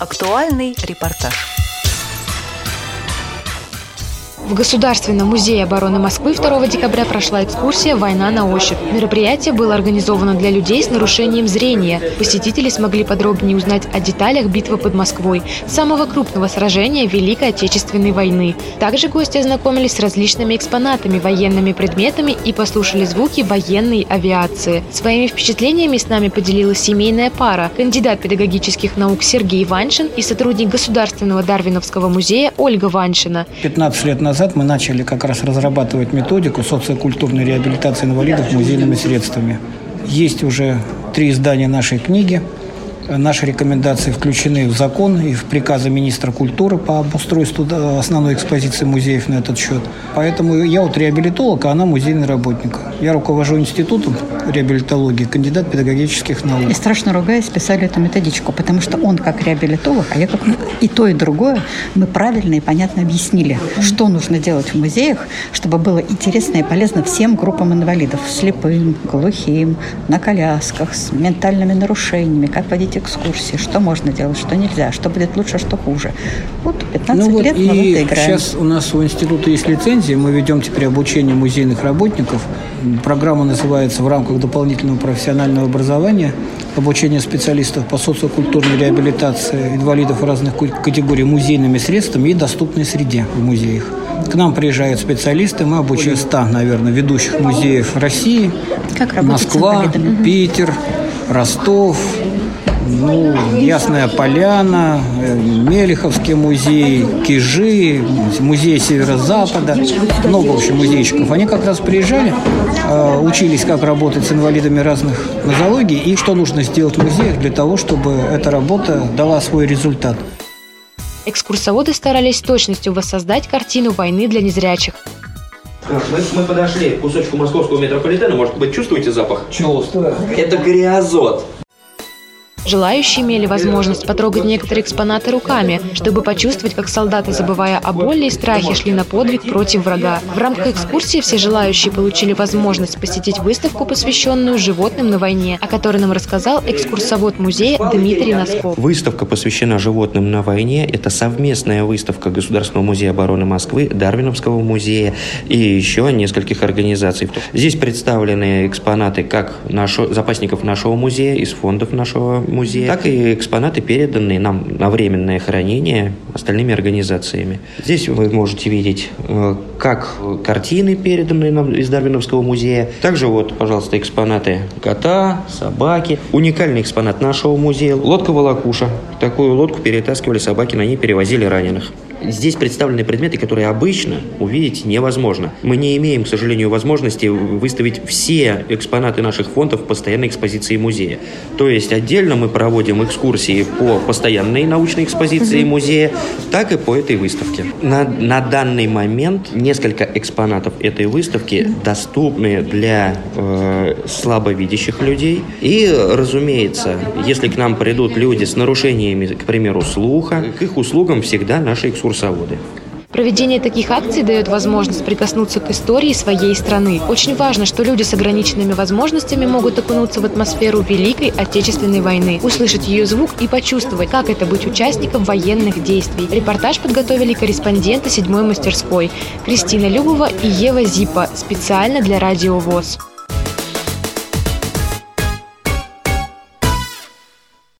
Актуальный репортаж. В Государственном музее обороны Москвы 2 декабря прошла экскурсия «Война на ощупь». Мероприятие было организовано для людей с нарушением зрения. Посетители смогли подробнее узнать о деталях битвы под Москвой, самого крупного сражения Великой Отечественной войны. Также гости ознакомились с различными экспонатами, военными предметами и послушали звуки военной авиации. Своими впечатлениями с нами поделилась семейная пара – кандидат педагогических наук Сергей Ваншин и сотрудник Государственного Дарвиновского музея Ольга Ваншина. 15 лет назад назад мы начали как раз разрабатывать методику социокультурной реабилитации инвалидов музейными средствами. Есть уже три издания нашей книги – Наши рекомендации включены в закон и в приказы министра культуры по обустройству основной экспозиции музеев на этот счет. Поэтому я вот реабилитолог, а она музейный работник. Я руковожу институтом реабилитологии, кандидат педагогических наук. И страшно ругаясь, писали эту методичку, потому что он как реабилитолог, а я как и то, и другое, мы правильно и понятно объяснили, что нужно делать в музеях, чтобы было интересно и полезно всем группам инвалидов, слепым, глухим, на колясках, с ментальными нарушениями, как водить экскурсии, что можно делать, что нельзя, что будет лучше, что хуже. Вот 15 ну, вот лет мы в это играем. Сейчас у нас у института есть лицензия, мы ведем теперь обучение музейных работников. Программа называется в рамках дополнительного профессионального образования. Обучение специалистов по социокультурной реабилитации инвалидов разных категорий музейными средствами и доступной среде в музеях. К нам приезжают специалисты, мы обучаем 100, наверное, ведущих музеев России. Как Москва, Питер, Ростов, ну, Ясная Поляна, э, Мелеховский музей, Кижи, музей Северо-Запада, много, в общем, музейщиков. Они как раз приезжали, э, учились, как работать с инвалидами разных нозологий и что нужно сделать в музеях для того, чтобы эта работа дала свой результат. Экскурсоводы старались точностью воссоздать картину войны для незрячих. Мы, мы подошли к кусочку московского метрополитена. Может быть, чувствуете запах? Чувствую. Это гриазот. Желающие имели возможность потрогать некоторые экспонаты руками, чтобы почувствовать, как солдаты, забывая о боли и страхе, шли на подвиг против врага. В рамках экскурсии все желающие получили возможность посетить выставку, посвященную животным на войне, о которой нам рассказал экскурсовод музея Дмитрий Носков. Выставка посвящена животным на войне. Это совместная выставка Государственного музея обороны Москвы, Дарвиновского музея и еще нескольких организаций. Здесь представлены экспонаты как нашо, запасников нашего музея, из фондов нашего музея, так и экспонаты, переданные нам на временное хранение остальными организациями. Здесь вы можете видеть э, как картины, переданные нам из Дарвиновского музея, также вот, пожалуйста, экспонаты кота, собаки. Уникальный экспонат нашего музея – лодка-волокуша. Такую лодку перетаскивали собаки, на ней перевозили раненых. Здесь представлены предметы, которые обычно увидеть невозможно. Мы не имеем, к сожалению, возможности выставить все экспонаты наших фондов в постоянной экспозиции музея. То есть отдельно мы проводим экскурсии по постоянной научной экспозиции музея, так и по этой выставке. На, на данный момент несколько экспонатов этой выставки доступны для э, слабовидящих людей. И, разумеется, если к нам придут люди с нарушениями, к примеру, слуха, к их услугам всегда наши экскурсии экскурсоводы. Проведение таких акций дает возможность прикоснуться к истории своей страны. Очень важно, что люди с ограниченными возможностями могут окунуться в атмосферу Великой Отечественной войны, услышать ее звук и почувствовать, как это быть участником военных действий. Репортаж подготовили корреспонденты седьмой мастерской Кристина Любова и Ева Зипа специально для Радио ВОЗ.